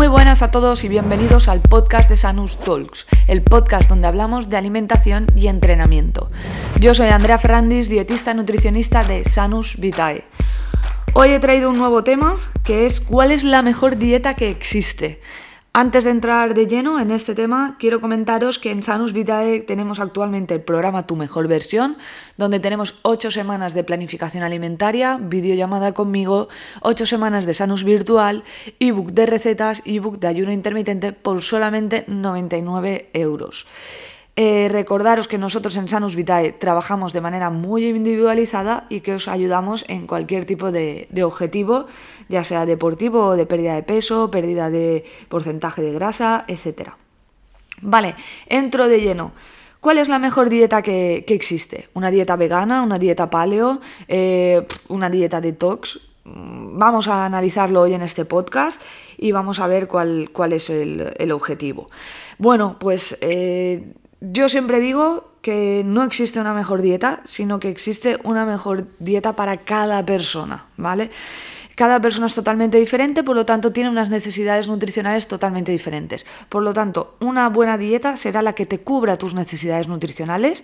Muy buenas a todos y bienvenidos al podcast de Sanus Talks, el podcast donde hablamos de alimentación y entrenamiento. Yo soy Andrea Ferrandis, dietista nutricionista de Sanus Vitae. Hoy he traído un nuevo tema que es cuál es la mejor dieta que existe. Antes de entrar de lleno en este tema, quiero comentaros que en Sanus Vitae tenemos actualmente el programa Tu Mejor Versión, donde tenemos 8 semanas de planificación alimentaria, videollamada conmigo, 8 semanas de Sanus Virtual, ebook de recetas, ebook de ayuno intermitente por solamente 99 euros. Eh, recordaros que nosotros en Sanus Vitae trabajamos de manera muy individualizada y que os ayudamos en cualquier tipo de, objetivo, ya sea deportivo o de pérdida de peso, pérdida de porcentaje de grasa, etc. Vale, entro de lleno. ¿Cuál es la mejor dieta que, existe? ¿Una dieta vegana? ¿Una dieta paleo? Eh, ¿Una dieta detox? Mm, vamos a analizarlo hoy en este podcast y vamos a ver cuál, cuál es el, objetivo. Bueno, pues eh, yo siempre digo que no existe una mejor dieta, sino que existe una mejor dieta para cada persona, ¿vale? Cada persona es totalmente diferente, por lo tanto tiene unas necesidades nutricionales totalmente diferentes. Por lo tanto, una buena dieta será la que te cubra tus necesidades nutricionales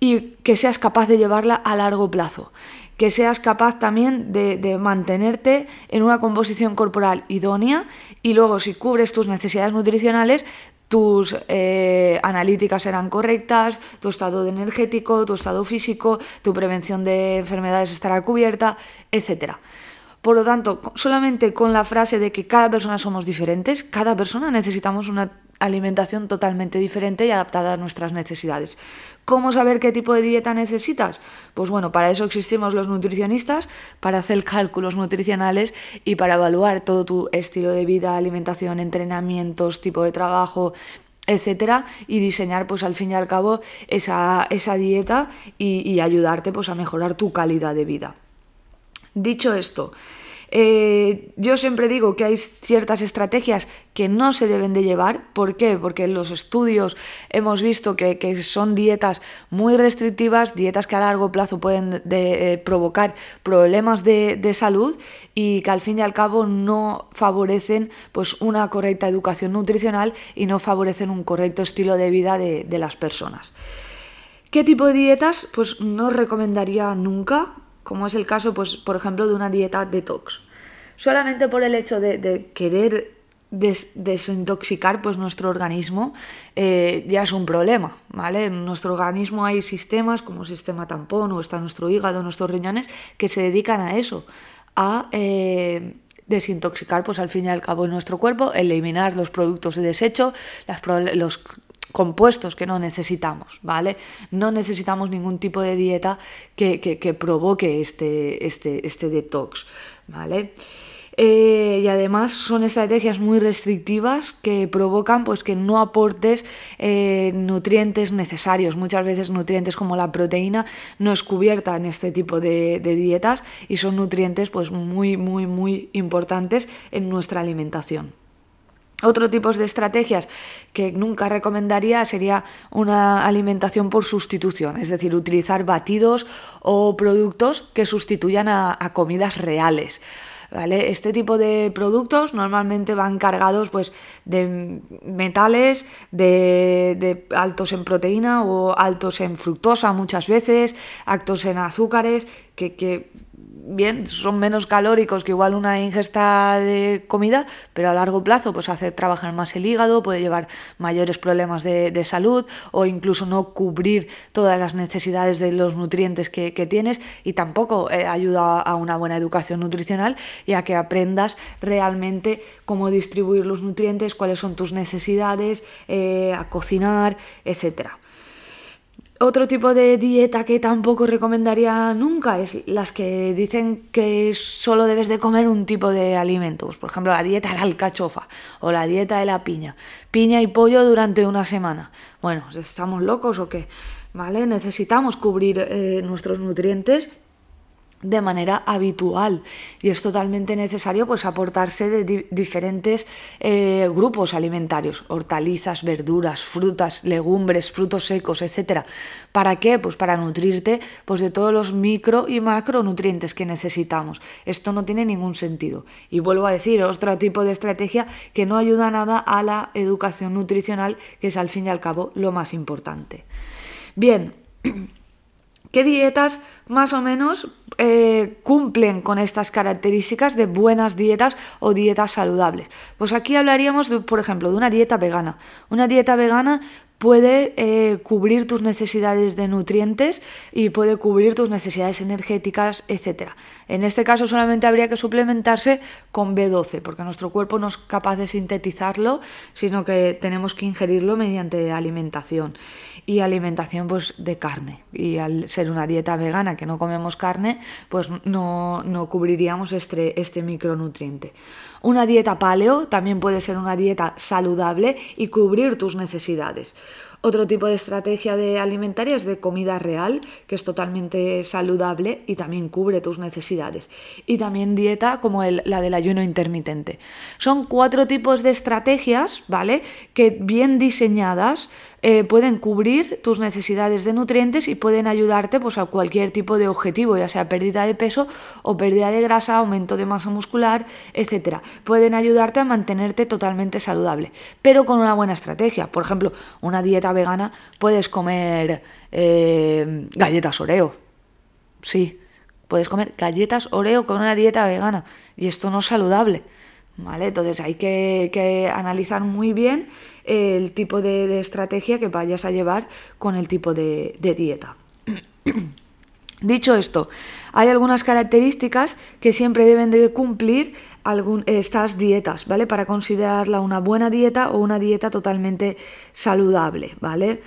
y que seas capaz de llevarla a largo plazo que seas capaz también de, mantenerte en una composición corporal idónea y luego si cubres tus necesidades nutricionales tus eh, analíticas serán correctas, tu estado energético, tu estado físico, tu prevención de enfermedades estará cubierta, etc. Por lo tanto, solamente con la frase de que cada persona somos diferentes, cada persona necesitamos una alimentación totalmente diferente y adaptada a nuestras necesidades. ¿Cómo saber qué tipo de dieta necesitas? Pues bueno, para eso existimos los nutricionistas, para hacer cálculos nutricionales y para evaluar todo tu estilo de vida, alimentación, entrenamientos, tipo de trabajo, etcétera, y diseñar pues al fin y al cabo esa, dieta y, y ayudarte pues a mejorar tu calidad de vida. Dicho esto, eh, yo siempre digo que hay ciertas estrategias que no se deben de llevar. ¿Por qué? Porque en los estudios hemos visto que, son dietas muy restrictivas, dietas que a largo plazo pueden eh, provocar problemas de, salud y que al fin y al cabo no favorecen pues, una correcta educación nutricional y no favorecen un correcto estilo de vida de, de las personas. ¿Qué tipo de dietas? Pues no recomendaría nunca como es el caso, pues, por ejemplo, de una dieta detox. Solamente por el hecho de, querer desintoxicar pues, nuestro organismo eh, ya es un problema, ¿vale? En nuestro organismo hay sistemas como el sistema tampón o está nuestro hígado, nuestros riñones, que se dedican a eso, a eh, desintoxicar pues al fin y al cabo nuestro cuerpo, eliminar los productos de desecho, los compuestos que no necesitamos, ¿vale? No necesitamos ningún tipo de dieta que, provoque este, este, este detox, ¿vale? Eh, y además son estrategias muy restrictivas que provocan pues que no aportes eh, nutrientes necesarios. Muchas veces nutrientes como la proteína no es cubierta en este tipo de, de dietas y son nutrientes pues muy muy muy importantes en nuestra alimentación. Otro tipo de estrategias que nunca recomendaría sería una alimentación por sustitución, es decir, utilizar batidos o productos que sustituyan a, comidas reales. ¿Vale? Este tipo de productos normalmente van cargados pues, de metales, de, altos en proteína o altos en fructosa muchas veces, altos en azúcares, que bien, son menos calóricos que igual una ingesta de comida, pero a largo plazo pues hace trabajar más el hígado, puede llevar mayores problemas de, salud o incluso no cubrir todas las necesidades de los nutrientes que, tienes y tampoco eh, ayuda a una buena educación nutricional y a que aprendas realmente cómo distribuir los nutrientes, cuáles son tus necesidades, eh, a cocinar, etcétera. Otro tipo de dieta que tampoco recomendaría nunca es las que dicen que solo debes de comer un tipo de alimentos. Por ejemplo, la dieta de la alcachofa o la dieta de la piña. Piña y pollo durante una semana. Bueno, ¿estamos locos o qué? ¿Vale? Necesitamos cubrir eh, nuestros nutrientes de manera habitual. Y es totalmente necesario pues aportarse de diferentes eh, grupos alimentarios. Hortalizas verduras frutas legumbres frutos secos etcétera. Para qué pues para nutrirte pues de todos los micro y macronutrientes que necesitamos. Esto no tiene ningún sentido. Y vuelvo a decir otro tipo de estrategia que no ayuda nada a la educación nutricional que es al fin y al cabo lo más importante. Bien ¿Qué dietas más o menos eh, cumplen con estas características de buenas dietas o dietas saludables? Pues aquí hablaríamos, por ejemplo, de una dieta vegana. Una dieta vegana puede eh, cubrir tus necesidades de nutrientes y puede cubrir tus necesidades energéticas, etc. En este caso solamente habría que suplementarse con B12, porque nuestro cuerpo no es capaz de sintetizarlo, sino que tenemos que ingerirlo mediante alimentación. Y alimentación pues de carne. Y al ser una dieta vegana que no comemos carne, pues no, no cubriríamos este, este micronutriente. Una dieta paleo también puede ser una dieta saludable y cubrir tus necesidades. Otro tipo de estrategia de alimentaria es de comida real, que es totalmente saludable y también cubre tus necesidades. Y también dieta como la del ayuno intermitente. Son cuatro tipos de estrategias, ¿vale? Que bien diseñadas eh, pueden cubrir tus necesidades de nutrientes y pueden ayudarte pues, a cualquier tipo de objetivo, ya sea pérdida de peso o pérdida de grasa, aumento de masa muscular, etc. Pueden ayudarte a mantenerte totalmente saludable, pero con una buena estrategia. Por ejemplo, una dieta vegana puedes comer eh, galletas Oreo. Sí, puedes comer galletas Oreo con una dieta vegana y esto no es saludable. ¿Vale? Entonces hay que analizar muy bien el tipo de, estrategia que vayas a llevar con el tipo de, dieta. Dicho esto, hay algunas características que siempre deben de cumplir estas dietas, ¿vale? Para considerarla una buena dieta o una dieta totalmente saludable, ¿vale?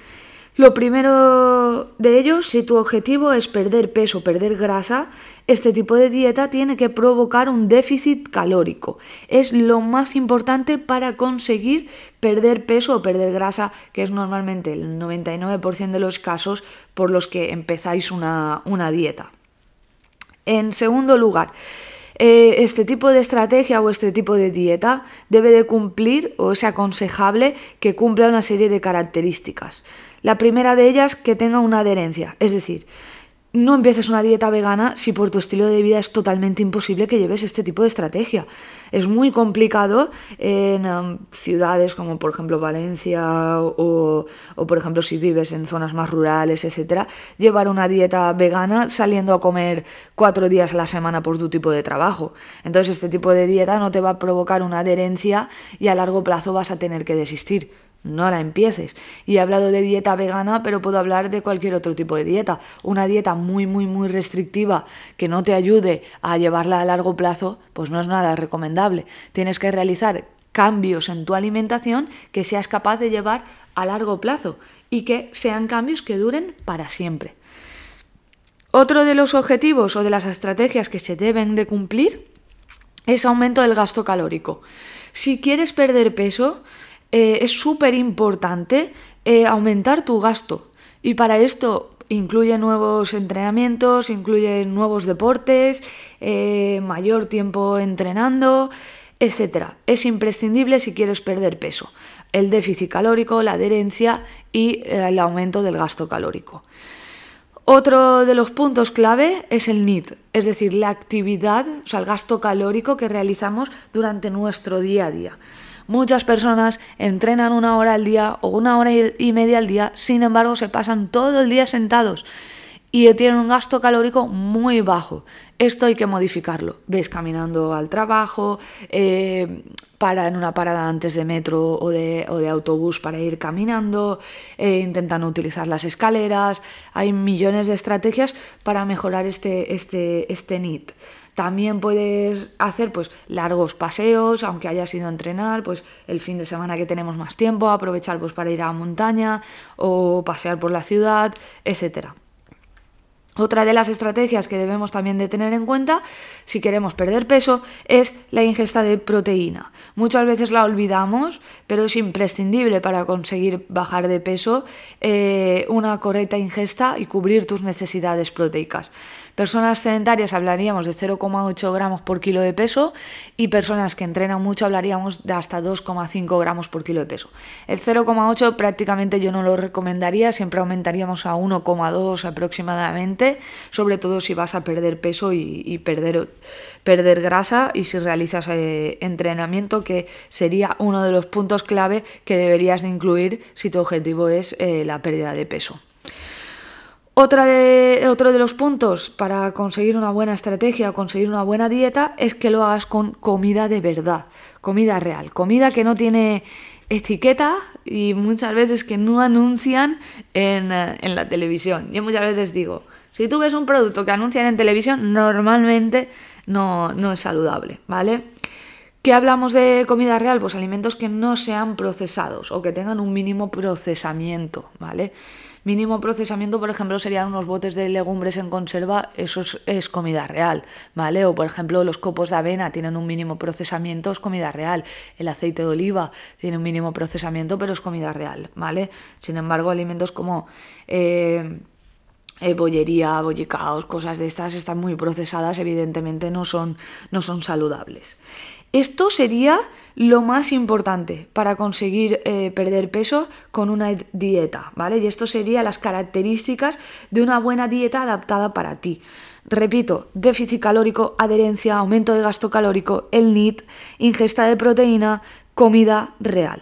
Lo primero de ello, si tu objetivo es perder peso, perder grasa, este tipo de dieta tiene que provocar un déficit calórico. Es lo más importante para conseguir perder peso o perder grasa, que es normalmente el 99% de los casos por los que empezáis una, una dieta. En segundo lugar, eh, este tipo de estrategia o este tipo de dieta debe de cumplir o es aconsejable que cumpla una serie de características. La primera de ellas, que tenga una adherencia, es decir, no empieces una dieta vegana si por tu estilo de vida es totalmente imposible que lleves este tipo de estrategia. Es muy complicado en um, ciudades como por ejemplo Valencia o, o, por ejemplo si vives en zonas más rurales, etcétera, llevar una dieta vegana saliendo a comer cuatro días a la semana por tu tipo de trabajo. Entonces este tipo de dieta no te va a provocar una adherencia y a largo plazo vas a tener que desistir no la empieces. Y he hablado de dieta vegana, pero puedo hablar de cualquier otro tipo de dieta. Una dieta muy, muy, muy restrictiva que no te ayude a llevarla a largo plazo, pues no es nada recomendable. Tienes que realizar cambios en tu alimentación que seas capaz de llevar a largo plazo y que sean cambios que duren para siempre. Otro de los objetivos o de las estrategias que se deben de cumplir es aumento del gasto calórico. Si quieres perder peso, eh, es súper importante eh, aumentar tu gasto. Y para esto incluye nuevos entrenamientos, incluye nuevos deportes, eh, mayor tiempo entrenando, etc. Es imprescindible si quieres perder peso. El déficit calórico, la adherencia y el aumento del gasto calórico. Otro de los puntos clave es el NIT, es decir, la actividad, o sea, el gasto calórico que realizamos durante nuestro día a día. Muchas personas entrenan una hora al día o una hora y media al día, sin embargo se pasan todo el día sentados y tienen un gasto calórico muy bajo. Esto hay que modificarlo. Ves caminando al trabajo, eh, para en una parada antes de metro o de, autobús para ir caminando, eh, intentan utilizar las escaleras. Hay millones de estrategias para mejorar este, este, este NIT. También puedes hacer pues largos paseos, aunque hayas ido a entrenar, pues el fin de semana que tenemos más tiempo, aprovechar pues para ir a la montaña o pasear por la ciudad, etcétera. Otra de las estrategias que debemos también de tener en cuenta si queremos perder peso es la ingesta de proteína. Muchas veces la olvidamos, pero es imprescindible para conseguir bajar de peso eh, una correcta ingesta y cubrir tus necesidades proteicas. Personas sedentarias hablaríamos de 0,8 gramos por kilo de peso y personas que entrenan mucho hablaríamos de hasta 2,5 gramos por kilo de peso. El 0,8 prácticamente yo no lo recomendaría, siempre aumentaríamos a 1,2 aproximadamente, sobre todo si vas a perder peso y, perder, perder grasa y si realizas eh, entrenamiento, que sería uno de los puntos clave que deberías de incluir si tu objetivo es eh, la pérdida de peso. Otra de, otro de los puntos para conseguir una buena estrategia o conseguir una buena dieta es que lo hagas con comida de verdad, comida real, comida que no tiene etiqueta y muchas veces que no anuncian en, en la televisión. Yo muchas veces digo, si tú ves un producto que anuncian en televisión, normalmente no, no es saludable, ¿vale? ¿Qué hablamos de comida real? Pues alimentos que no sean procesados o que tengan un mínimo procesamiento, ¿vale? Mínimo procesamiento, por ejemplo, serían unos botes de legumbres en conserva, eso es, comida real, ¿vale? O por ejemplo, los copos de avena tienen un mínimo procesamiento, es comida real. El aceite de oliva tiene un mínimo procesamiento, pero es comida real, ¿vale? Sin embargo, alimentos como eh, eh, bollería, bollicaos, cosas de estas están muy procesadas, evidentemente no son, no son saludables. Esto sería lo más importante para conseguir eh, perder peso con una dieta, ¿vale? Y esto sería las características de una buena dieta adaptada para ti. Repito, déficit calórico, adherencia, aumento de gasto calórico, el NIT, ingesta de proteína, comida real.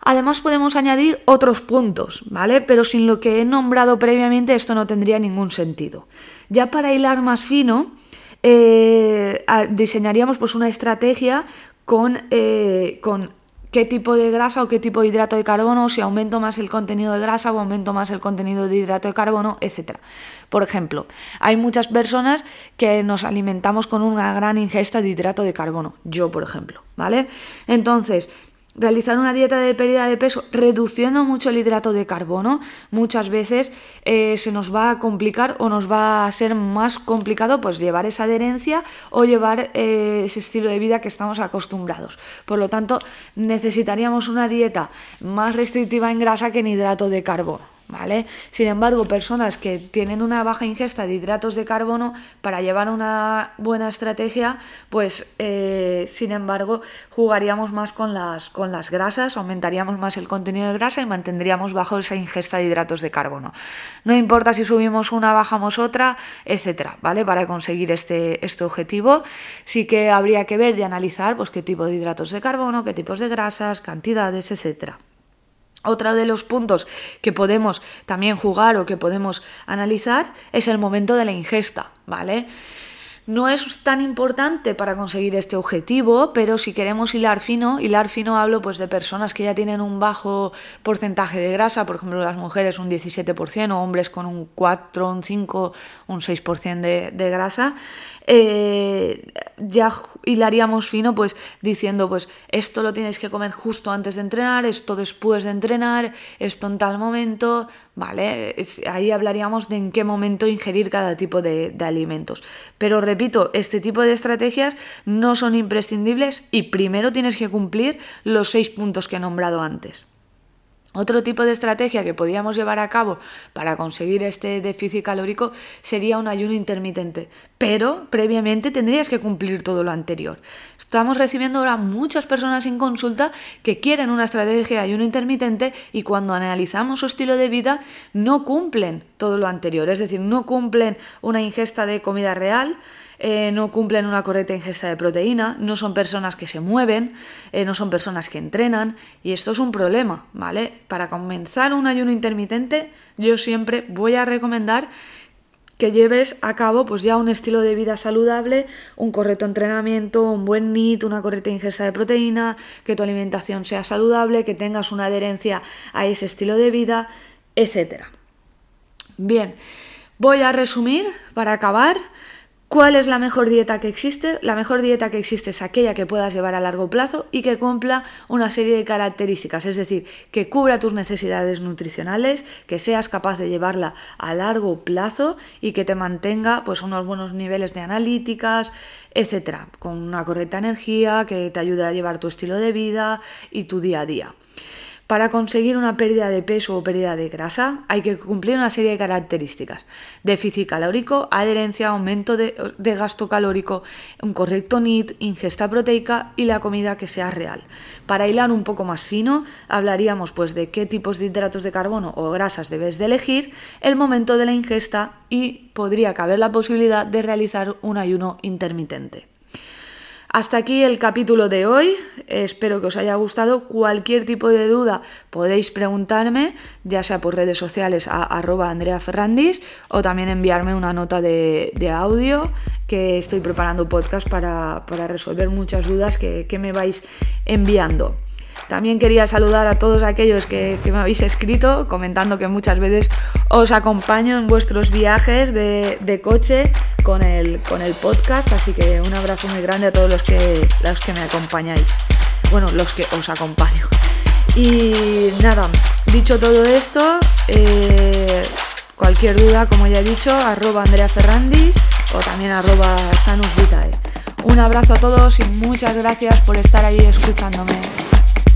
Además podemos añadir otros puntos, ¿vale? Pero sin lo que he nombrado previamente esto no tendría ningún sentido. Ya para hilar más fino, eh, diseñaríamos pues una estrategia con, eh, con qué tipo de grasa o qué tipo de hidrato de carbono, si aumento más el contenido de grasa o aumento más el contenido de hidrato de carbono, etc. Por ejemplo, hay muchas personas que nos alimentamos con una gran ingesta de hidrato de carbono, yo por ejemplo, ¿vale? Entonces, realizar una dieta de pérdida de peso reduciendo mucho el hidrato de carbono, muchas veces eh, se nos va a complicar o nos va a ser más complicado pues llevar esa adherencia o llevar eh, ese estilo de vida que estamos acostumbrados. Por lo tanto, necesitaríamos una dieta más restrictiva en grasa que en hidrato de carbono. ¿Vale? Sin embargo, personas que tienen una baja ingesta de hidratos de carbono para llevar una buena estrategia, pues eh, sin embargo jugaríamos más con las, con las grasas, aumentaríamos más el contenido de grasa y mantendríamos bajo esa ingesta de hidratos de carbono. No importa si subimos una, bajamos otra, etcétera, ¿vale? Para conseguir este, este objetivo, sí que habría que ver y analizar pues, qué tipo de hidratos de carbono, qué tipos de grasas, cantidades, etcétera. Otro de los puntos que podemos también jugar o que podemos analizar es el momento de la ingesta, ¿vale? No es tan importante para conseguir este objetivo, pero si queremos hilar fino, hilar fino hablo pues de personas que ya tienen un bajo porcentaje de grasa, por ejemplo las mujeres un 17% o hombres con un 4, un 5, un 6% de, de grasa, eh, ya hilaríamos fino pues diciendo pues esto lo tienes que comer justo antes de entrenar, esto después de entrenar, esto en tal momento, ¿vale? ahí hablaríamos de en qué momento ingerir cada tipo de alimentos. Pero repito, este tipo de estrategias no son imprescindibles y primero tienes que cumplir los seis puntos que he nombrado antes. Otro tipo de estrategia que podríamos llevar a cabo para conseguir este déficit calórico sería un ayuno intermitente, pero previamente tendrías que cumplir todo lo anterior. Estamos recibiendo ahora muchas personas en consulta que quieren una estrategia de ayuno intermitente y cuando analizamos su estilo de vida no cumplen todo lo anterior, es decir, no cumplen una ingesta de comida real, eh, no cumplen una correcta ingesta de proteína, no son personas que se mueven, eh, no son personas que entrenan y esto es un problema, ¿vale? Para comenzar un ayuno intermitente yo siempre voy a recomendar que lleves a cabo pues ya un estilo de vida saludable, un correcto entrenamiento, un buen NIT, una correcta ingesta de proteína, que tu alimentación sea saludable, que tengas una adherencia a ese estilo de vida, etc. Bien, voy a resumir para acabar. ¿Cuál es la mejor dieta que existe? La mejor dieta que existe es aquella que puedas llevar a largo plazo y que cumpla una serie de características, es decir, que cubra tus necesidades nutricionales, que seas capaz de llevarla a largo plazo y que te mantenga pues unos buenos niveles de analíticas, etcétera, con una correcta energía, que te ayude a llevar tu estilo de vida y tu día a día. Para conseguir una pérdida de peso o pérdida de grasa hay que cumplir una serie de características. Déficit calórico, adherencia, aumento de, gasto calórico, un correcto NIT, ingesta proteica y la comida que sea real. Para hilar un poco más fino, hablaríamos pues de qué tipos de hidratos de carbono o grasas debes de elegir, el momento de la ingesta y podría caber la posibilidad de realizar un ayuno intermitente. Hasta aquí el capítulo de hoy. Espero que os haya gustado. Cualquier tipo de duda podéis preguntarme, ya sea por redes sociales a arroba Andrea Ferrandis o también enviarme una nota de, audio que estoy preparando podcast para, resolver muchas dudas que me vais enviando. También quería saludar a todos aquellos que, me habéis escrito comentando que muchas veces os acompaño en vuestros viajes de, coche con el, con el podcast, así que un abrazo muy grande a todos los que, los que me acompañáis. Bueno, los que os acompaño. Y nada, dicho todo esto, eh, cualquier duda, como ya he dicho, arroba Andrea Ferrandis o también arroba Sanus Vitae. Un abrazo a todos y muchas gracias por estar ahí escuchándome.